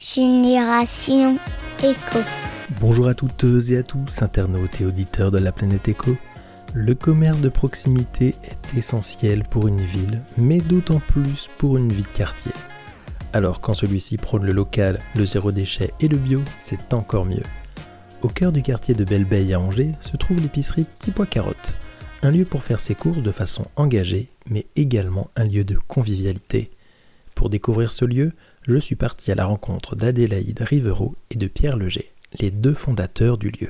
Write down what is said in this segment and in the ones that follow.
Génération Éco. Bonjour à toutes et à tous, internautes et auditeurs de la planète Éco. Le commerce de proximité est essentiel pour une ville, mais d'autant plus pour une vie de quartier. Alors quand celui-ci prône le local, le zéro déchet et le bio, c'est encore mieux. Au cœur du quartier de Belle-Beille à Angers se trouve l'épicerie Petit Pois Carotte, un lieu pour faire ses courses de façon engagée, mais également un lieu de convivialité. Pour découvrir ce lieu, je suis parti à la rencontre d'Adélaïde Rivero et de Pierre Leger, les deux fondateurs du lieu.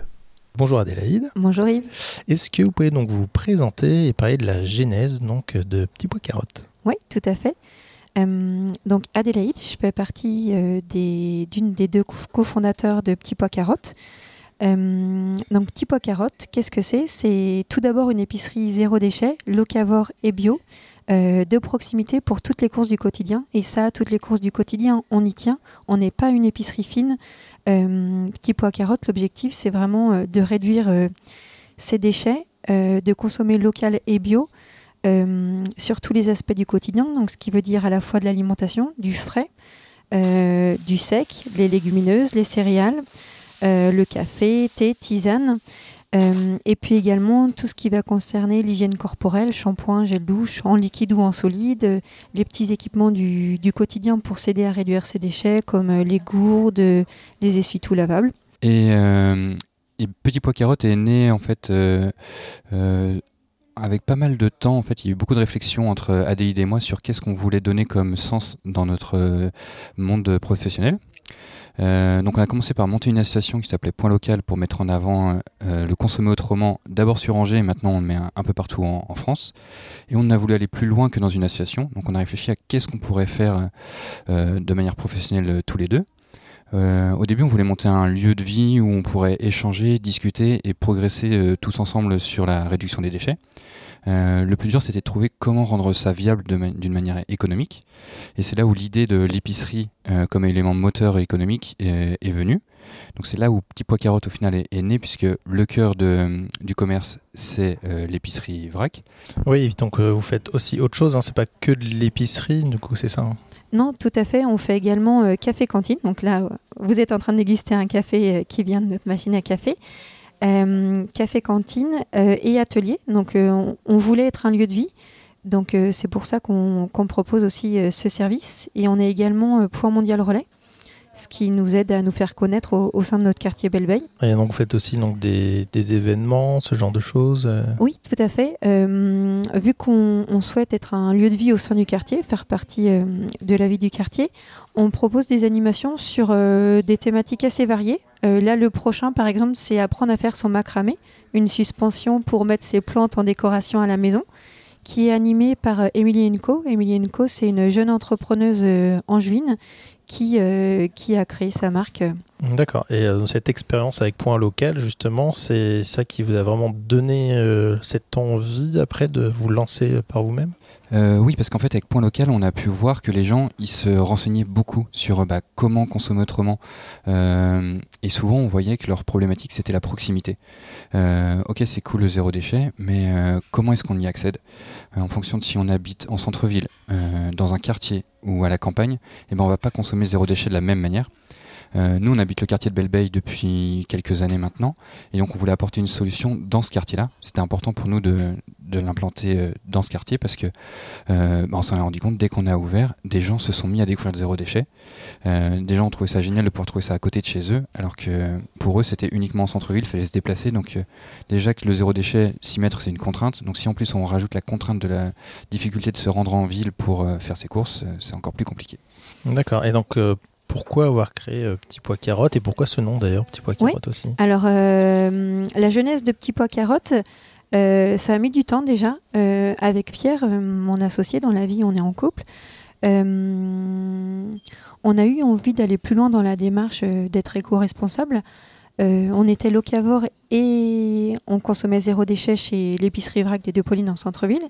Bonjour Adélaïde. Bonjour Yves. Est-ce que vous pouvez donc vous présenter et parler de la genèse donc de Petit Pois Carotte? Oui, tout à fait. Euh, donc Adélaïde, je fais partie euh, des, d'une des deux cofondateurs de Petit Pois Carotte. Euh, donc Petit Pois Carotte, qu'est-ce que c'est? C'est tout d'abord une épicerie zéro déchet, locavore et bio, euh, de proximité pour toutes les courses du quotidien. Et ça, toutes les courses du quotidien, on y tient. On n'est pas une épicerie fine. Euh, petit pois carotte, l'objectif, c'est vraiment euh, de réduire ces déchets, de consommer local et bio sur tous les aspects du quotidien. Donc, ce qui veut dire à la fois de l'alimentation, du frais, du sec, les légumineuses, les céréales, le café, thé, tisane. Euh, et puis également tout ce qui va concerner l'hygiène corporelle, shampoing, gel douche, en liquide ou en solide, euh, les petits équipements du, du quotidien pour s'aider à réduire ses déchets, comme euh, les gourdes, les essuie-tout lavables. Et, et, Petit Pois Carotte est né en fait avec pas mal de temps, en fait, il y a eu beaucoup de réflexions entre Adéide et moi sur qu'est-ce qu'on voulait donner comme sens dans notre monde professionnel. Euh, donc on a commencé par monter une association qui s'appelait Point Local pour mettre en avant euh, le consommer autrement, d'abord sur Angers et maintenant on le met un, peu partout en, France. Et on a voulu aller plus loin que dans une association. Donc on a réfléchi à qu'est-ce qu'on pourrait faire euh, de manière professionnelle tous les deux. au début, on voulait monter un lieu de vie où on pourrait échanger, discuter et progresser tous ensemble sur la réduction des déchets. Euh, le plus dur, c'était de trouver comment rendre ça viable d'une manière économique. Et c'est là où l'idée de l'épicerie euh, comme élément moteur économique est, venue. Donc c'est là où Petit Pois Carotte au final est, né, puisque le cœur de, du commerce, c'est euh, l'épicerie vrac. Oui, donc vous faites aussi autre chose, hein, c'est pas que de l'épicerie, du coup c'est ça hein. non, tout à fait. On fait également café cantine. Donc là, vous êtes en train de déguster un café qui vient de notre machine à café. Euh, café cantine euh, et atelier. Donc euh, on, voulait être un lieu de vie. Donc c'est pour ça qu'on propose aussi ce service. Et on est également Point Mondial Relais ce qui nous aide à nous faire connaître au, sein de notre quartier belle Et donc vous faites aussi donc des, des événements, ce genre de choses Oui, tout à fait. vu qu'on souhaite être un lieu de vie au sein du quartier, faire partie de la vie du quartier, on propose des animations sur des thématiques assez variées. Euh, là, le prochain, par exemple, c'est apprendre à faire son macramé, une suspension pour mettre ses plantes en décoration à la maison, qui est animée par euh, Emilie Enco. Emilie Enco, c'est une jeune entrepreneuse euh, angevine qui, qui a créé sa marque. D'accord. Et cette expérience avec Point Local, justement, c'est ça qui vous a vraiment donné cette envie après de vous lancer par vous-même? Euh, oui, parce qu'en fait, avec Point Local, on a pu voir que les gens, ils se renseignaient beaucoup sur bah, comment consommer autrement. Euh, et souvent, on voyait que leur problématique, c'était la proximité. Euh, ok, c'est cool le zéro déchet, mais comment est-ce qu'on y accède? En fonction de si on habite en centre-ville, dans un quartier ou à la campagne, eh ben, on va pas consommer zéro déchet de la même manière. Euh, nous, on habite le quartier de Belle depuis quelques années maintenant, et donc on voulait apporter une solution dans ce quartier-là. C'était important pour nous de, l'implanter euh, dans ce quartier parce que euh, bah, s'en est rendu compte dès qu'on a ouvert, des gens se sont mis à découvrir le zéro déchet. Des gens ont trouvé ça génial de pouvoir trouver ça à côté de chez eux, alors que pour eux c'était uniquement en centre-ville, il fallait se déplacer. Donc déjà que le zéro déchet, s'y mettre, c'est une contrainte. Donc si en plus on rajoute la contrainte de la difficulté de se rendre en ville pour faire ses courses, c'est encore plus compliqué. D'accord. Et donc pourquoi avoir créé euh, Petit Pois Carotte et pourquoi ce nom d'ailleurs, Petit Pois Carotte aussi? Alors, euh, la jeunesse de Petit Pois Carotte, euh, ça a mis du temps déjà. avec Pierre, mon associé dans la vie, on est en couple. on a eu envie d'aller plus loin dans la démarche d'être éco-responsable. on était locavore et on consommait zéro déchet chez l'épicerie vrac des Deux Paulines en centre-ville.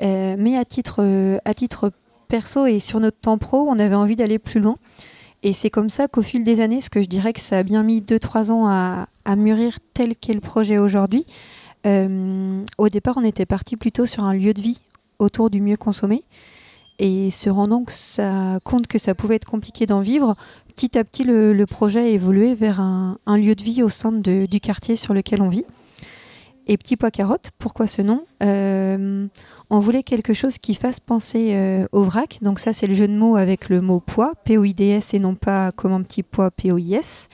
mais à titre, à titre perso et sur notre temps pro, on avait envie d'aller plus loin. Et c'est comme ça qu'au fil des années, ce que je dirais que ça a bien mis 2-3 ans à, mûrir tel qu'est le projet aujourd'hui. Euh, au départ, on était parti plutôt sur un lieu de vie autour du mieux consommer. Et se rendant compte que ça pouvait être compliqué d'en vivre, petit à petit, le, projet a évolué vers un, lieu de vie au sein du quartier sur lequel on vit. Et Petit Pois Carotte, pourquoi ce nom euh, On voulait quelque chose qui fasse penser euh, au vrac. Donc ça, c'est le jeu de mots avec le mot poids, P-O-I-D-S, et non pas comme un petit pois, P-O-I-S.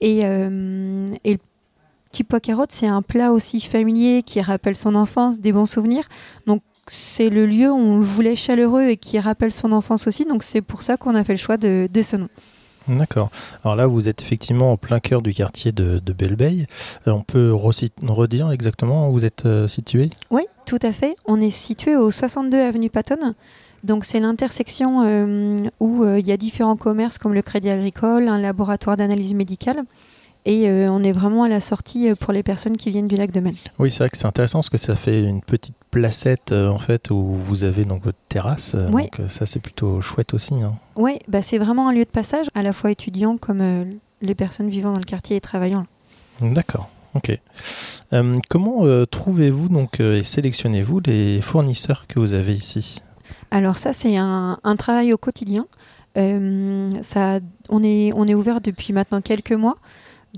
Et, euh, Petit Pois Carotte, c'est un plat aussi familier qui rappelle son enfance, des bons souvenirs. Donc c'est le lieu où on le voulait chaleureux et qui rappelle son enfance aussi. Donc c'est pour ça qu'on a fait le choix de ce nom. D'accord. Alors là, vous êtes effectivement en plein cœur du quartier de, de Belleveille. Euh, on peut redire exactement où vous êtes euh, situé? Oui, tout à fait. On est situé au 62 avenue Patton. Donc c'est l'intersection euh, où il y a différents commerces comme le Crédit Agricole, un laboratoire d'analyse médicale et euh, on est vraiment à la sortie euh, pour les personnes qui viennent du lac de Maine. Oui, c'est vrai que c'est intéressant parce que ça fait une petite placette euh, en fait où vous avez donc votre terrasse. Oui. Donc ça c'est plutôt chouette aussi. Hein. Oui, bah, c'est vraiment un lieu de passage, à la fois étudiant comme les personnes vivant dans le quartier et travaillant. D'accord. Ok. comment trouvez-vous donc et sélectionnez-vous les fournisseurs que vous avez ici? Alors ça c'est un, un, travail au quotidien. ça, on, est, on est ouvert depuis maintenant quelques mois.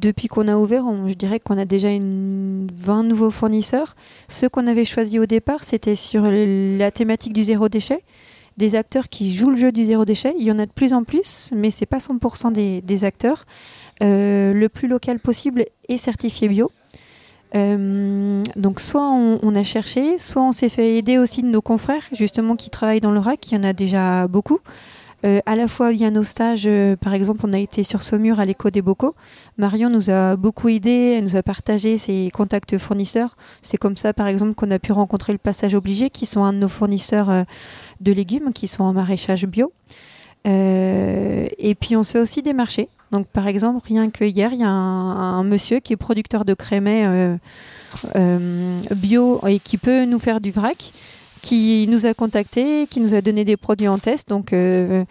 Depuis qu'on a ouvert, je dirais qu'on a déjà une 20 nouveaux fournisseurs. Ceux qu'on avait choisis au départ, c'était sur la thématique du zéro déchet. Des acteurs qui jouent le jeu du zéro déchet. Il y en a de plus en plus, mais ce n'est pas 100% des, acteurs. Euh, le plus local possible est certifié bio. Euh, donc soit on, a cherché, soit on s'est fait aider aussi de nos confrères justement qui travaillent dans le RAC, il y en a déjà beaucoup. Euh, à la fois via nos stages, euh, par exemple, on a été sur Saumur à l'écho des Bocaux. Marion nous a beaucoup aidé, elle nous a partagé ses contacts fournisseurs. C'est comme ça, par exemple, qu'on a pu rencontrer le Passage Obligé, qui sont un de nos fournisseurs euh, de légumes, qui sont en maraîchage bio. et puis on se fait aussi des marchés. Donc par exemple, rien que hier, il y a un, monsieur qui est producteur de crémets bio et qui peut nous faire du vrac qui nous a contactés, qui nous a donné des produits en test. Donc, euh,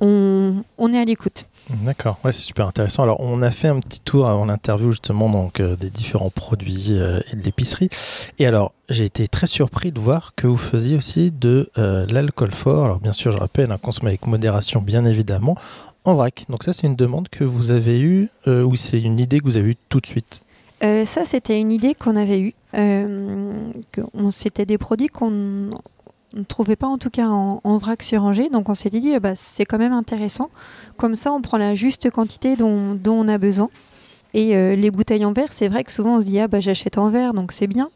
on, est à l'écoute. D'accord, ouais, c'est super intéressant. Alors, on a fait un petit tour avant l'interview justement donc euh, des différents produits euh, et de l'épicerie. Et alors, j'ai été très surpris de voir que vous faisiez aussi de l'alcool fort. Alors, bien sûr, je rappelle, un consommer avec modération, bien évidemment, en vrac. Donc ça, c'est une demande que vous avez eue ou c'est une idée que vous avez eue tout de suite? Euh, ça, c'était une idée qu'on avait eue. Euh, c'était des produits qu'on ne trouvait pas en tout cas en, vrac sur Angers. Donc on s'est dit, bah, c'est quand même intéressant. Comme ça, on prend la juste quantité dont, on a besoin. Et euh, les bouteilles en verre, c'est vrai que souvent on se dit, ah bah j'achète en verre, donc c'est bien.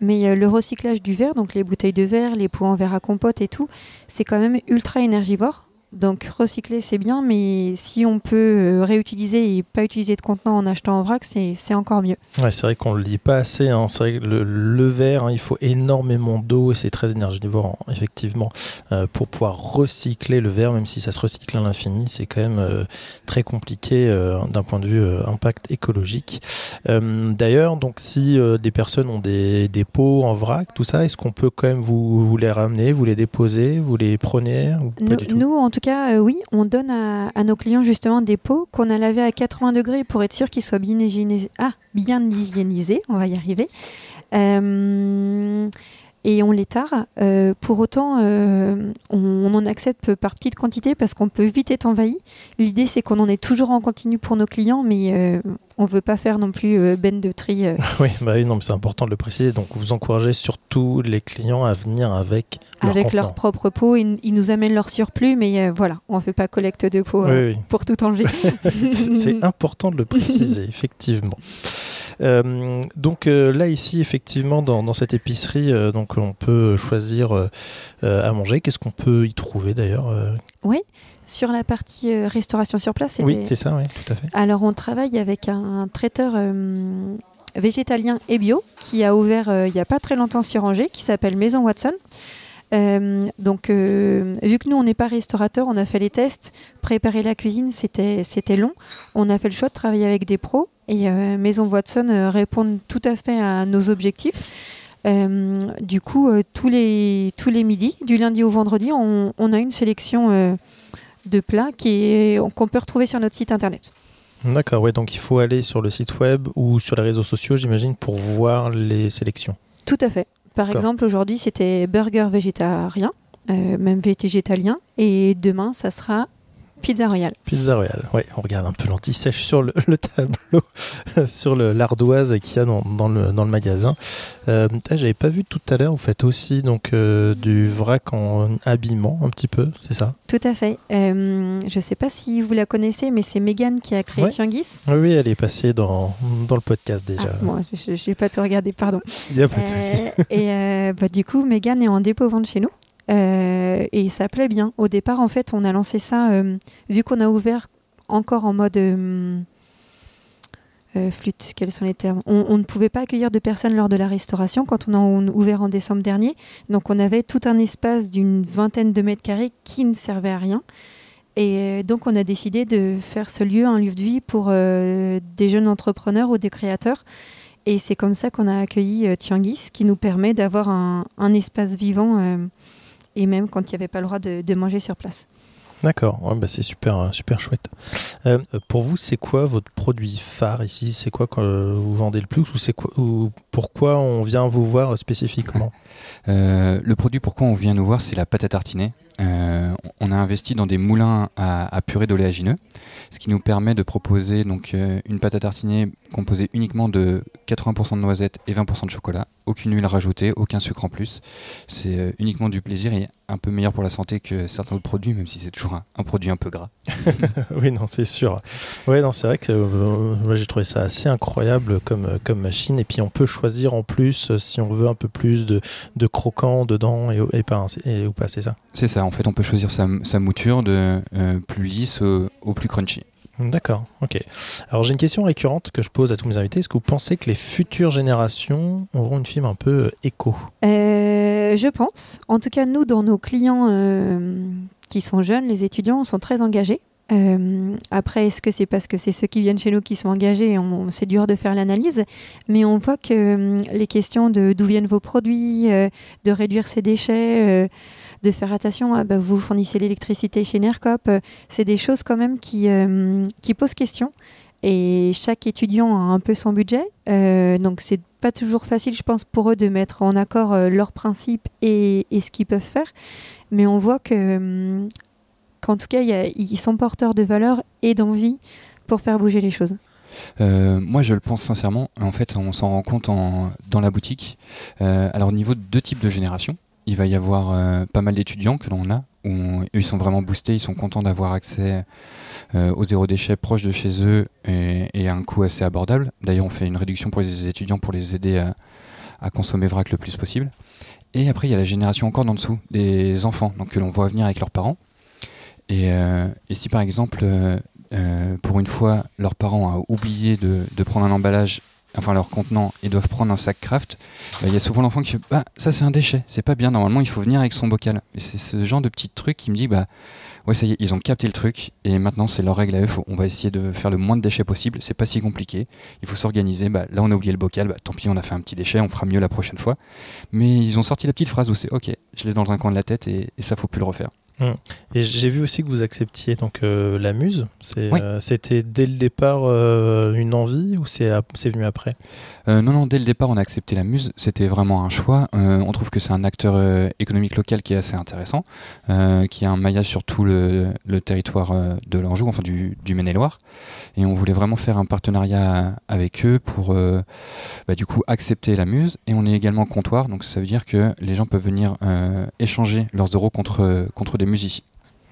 Mais le recyclage du verre, donc les bouteilles de verre, les pots en verre à compote et tout, c'est quand même ultra énergivore. Donc recycler c'est bien, mais si on peut euh, réutiliser et pas utiliser de contenant en achetant en vrac, c'est encore mieux. Ouais, c'est vrai qu'on le dit pas assez. Hein. C'est vrai que le, verre, hein, il faut énormément d'eau et c'est très énergivore, hein, effectivement, euh, pour pouvoir recycler le verre, même si ça se recycle à l'infini, c'est quand même euh, très compliqué d'un point de vue impact écologique. D'ailleurs, donc si des personnes ont des, des, pots en vrac, tout ça, est-ce qu'on peut quand même vous, les ramener, vous les déposer, vous les prenez ou pas du tout? nous en tout cas, euh, oui, on donne à, nos clients justement des pots qu'on a lavés à 80 degrés pour être sûr qu'ils soient bien hygiénisés. Ah, bien hygiénisés, on va y arriver. Euh, et on les tare. Euh, pour autant, on, en accepte par petite quantité parce qu'on peut vite être envahi. L'idée, c'est qu'on en est toujours en continu pour nos clients, mais on ne veut pas faire non plus euh, ben de tri. Euh. oui, bah oui, non, mais c'est important de le préciser. Donc, vous encouragez surtout les clients à venir avec leur avec leur propre pot. Ils, nous amènent leur surplus, mais euh, voilà, on ne fait pas collecte de pots pour tout Angers. c'est important de le préciser, effectivement. Donc là ici effectivement dans, dans cette épicerie donc on peut choisir à manger qu'est-ce qu'on peut y trouver d'ailleurs oui sur la partie euh, restauration sur place, oui, c'est ça, oui, tout à fait. Alors, on travaille avec un, traiteur euh, végétalien et bio qui a ouvert euh, il n'y a pas très longtemps sur Angers, qui s'appelle Maison Watson. donc, vu que nous, on n'est pas restaurateur, on a fait les tests. Préparer la cuisine, c'était, c'était long. On a fait le choix de travailler avec des pros et Maison Watson répond tout à fait à nos objectifs. du coup, tous, les, tous les midis, du lundi au vendredi, on, on a une sélection de plats qu'on peut retrouver sur notre site internet. D'accord, ouais, donc il faut aller sur le site web ou sur les réseaux sociaux, j'imagine, pour voir les sélections. Tout à fait. Par exemple, aujourd'hui, c'était burger végétarien, euh, même végétalien, et demain, ça sera Pizza Royale. Pizza Royale, ouais, on regarde un peu l'anti-sèche sur le, tableau, sur l'ardoise qu'il y a dans, dans, le, dans le magasin. Euh, J'avais pas vu tout à l'heure, vous faites aussi donc euh, du vrac en habillement, un petit peu, c'est ça? Tout à fait. Euh, je sais pas si vous la connaissez, mais c'est Megan qui a créé ouais. Oui, elle est passée dans, dans le podcast déjà. Ah, bon, je n'ai pas tout regardé, pardon. Il n'y a pas de souci. Et bah, du coup, Megan est en dépôt-vente chez nous. Euh, et ça plaît bien. Au départ, en fait, on a lancé ça, euh, vu qu'on a ouvert encore en mode euh, flûte, quels sont les termes? On, ne pouvait pas accueillir de personnes lors de la restauration quand on a ouvert en décembre dernier. Donc on avait tout un espace d'une vingtaine de mètres carrés qui ne servait à rien. Et donc on a décidé de faire ce lieu un lieu de vie pour des jeunes entrepreneurs ou des créateurs. Et c'est comme ça qu'on a accueilli Tianguis, qui nous permet d'avoir un, espace vivant et même quand il n'y avait pas le droit de, manger sur place. D'accord, ouais, bah c'est super, euh, super chouette. Euh, pour vous, c'est quoi votre produit phare ici? C'est quoi que vous vendez le plus ou c'est quoi ou pourquoi on vient vous voir spécifiquement? Euh, Le produit pourquoi on vient nous voir, c'est la pâte à tartiner. Euh, on a investi dans des moulins à, purée d'oléagineux, ce qui nous permet de proposer donc euh, une pâte à tartiner composée uniquement de 80% de noisettes et 20% de chocolat, aucune huile rajoutée, aucun sucre en plus. C'est euh, uniquement du plaisir et un peu meilleur pour la santé que certains autres produits, même si c'est toujours un, produit un peu gras. oui, non, c'est sûr. Oui, non, c'est vrai que moi j'ai trouvé ça assez incroyable comme, comme machine. Et puis on peut choisir en plus si on veut un peu plus de, de croquant dedans et, et, pas, et ou pas, c'est ça? C'est ça en fait, on peut choisir sa, mouture de euh, plus lisse au, plus crunchy. D'accord, ok. Alors j'ai une question récurrente que je pose à tous mes invités. Est-ce que vous pensez que les futures générations auront une fibre un peu euh, éco euh, Je pense. En tout cas, nous, dans nos clients qui sont jeunes, les étudiants sont très engagés. après, est-ce que c'est parce que c'est ceux qui viennent chez nous qui sont engagés C'est dur de faire l'analyse, mais on voit que les questions de d'où viennent vos produits, de réduire ses déchets, de faire attention, à, bah, vous fournissez l'électricité chez NERCOP, euh, c'est des choses quand même qui, euh, qui posent question. Et chaque étudiant a un peu son budget, euh, donc c'est pas toujours facile, je pense, pour eux de mettre en accord leurs principes et, ce qu'ils peuvent faire. Mais on voit que, qu'en tout cas, ils sont porteurs de valeurs et d'envie pour faire bouger les choses. moi, je le pense sincèrement. En fait, on s'en rend compte dans la boutique. alors, au niveau de deux types de générations, il va y avoir euh, pas mal d'étudiants que l'on a, où ils sont vraiment boostés, ils sont contents d'avoir accès euh, au zéro déchet proche de chez eux et, à un coût assez abordable. D'ailleurs, on fait une réduction pour les étudiants pour les aider à, consommer vrac le plus possible. Et après, il y a la génération encore d'en dessous, des enfants, donc que l'on voit venir avec leurs parents. Et, euh, si par exemple, pour une fois, leurs parents ont oublié de prendre un emballage enfin leur contenant et doivent prendre un sac craft, bah, il y a souvent l'enfant qui fait bah ça c'est un déchet, c'est pas bien, normalement il faut venir avec son bocal. Et c'est ce genre de petit truc qui me dit bah ouais ça y est, ils ont capté le truc et maintenant c'est leur règle à eux, on va essayer de faire le moins de déchets possible, c'est pas si compliqué, il faut s'organiser, bah là on a oublié le bocal, bah tant pis on a fait un petit déchet, on fera mieux la prochaine fois. Mais ils ont sorti la petite phrase où c'est ok, je l'ai dans un coin de la tête et, et ça faut plus le refaire. Hum. Et j'ai vu aussi que vous acceptiez donc euh, la muse. Euh, c'était dès le départ euh, une envie ou c'est venu après? Non, non, dès le départ on a accepté la muse. C'était vraiment un choix. on trouve que c'est un acteur économique local qui est assez intéressant, qui a un maillage sur tout le, territoire de l'Anjou, enfin du, du Maine-et-Loire. Et on voulait vraiment faire un partenariat avec eux pour bah, du coup accepter la muse. Et on est également comptoir, donc ça veut dire que les gens peuvent venir échanger leurs euros contre, contre des musiciens.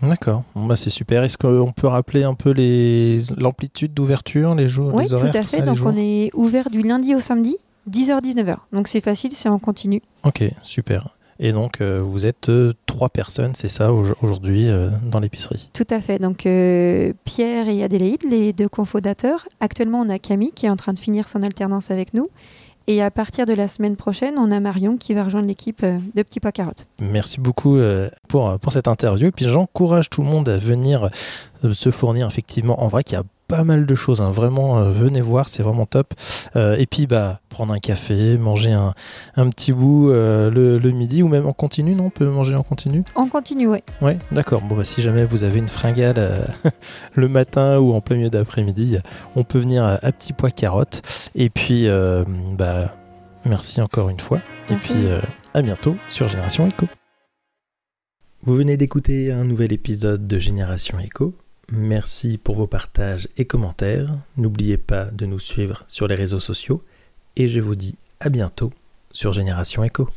D'accord, bah c'est super. Est-ce qu'on peut rappeler un peu l'amplitude d'ouverture, les jours, oui, les horaires tout à fait. Donc on est ouvert du lundi au samedi, 10h-19h. Donc c'est facile, c'est en continu. Ok, super. Et donc euh, vous êtes euh, trois personnes, c'est ça aujourd'hui euh, dans l'épicerie Tout à fait. Donc Pierre et Adélaïde, les deux cofondateurs. Actuellement on a Camille qui est en train de finir son alternance avec nous. Et à partir de la semaine prochaine, on a Marion qui va rejoindre l'équipe de Petits Pois Carottes. Merci beaucoup pour, pour cette interview. Puis j'encourage tout le monde à venir se fournir effectivement. En vrai, qu'il y a pas mal de choses. Hein. Vraiment, euh, venez voir, c'est vraiment top. Euh, et puis, bah, prendre un café, manger un, un petit bout euh, le, le, midi ou même en continu, non? On peut manger en continu? En continu, oui. Oui, d'accord. Bon, bah, si jamais vous avez une fringale le matin ou en plein milieu d'après-midi, on peut venir à, à Petit Pois Carotte. Et puis, bah, merci encore une fois. Et puis, à bientôt sur Génération Echo. Vous venez d'écouter un nouvel épisode de Génération Echo. Merci pour vos partages et commentaires. N'oubliez pas de nous suivre sur les réseaux sociaux et je vous dis à bientôt sur Génération Echo.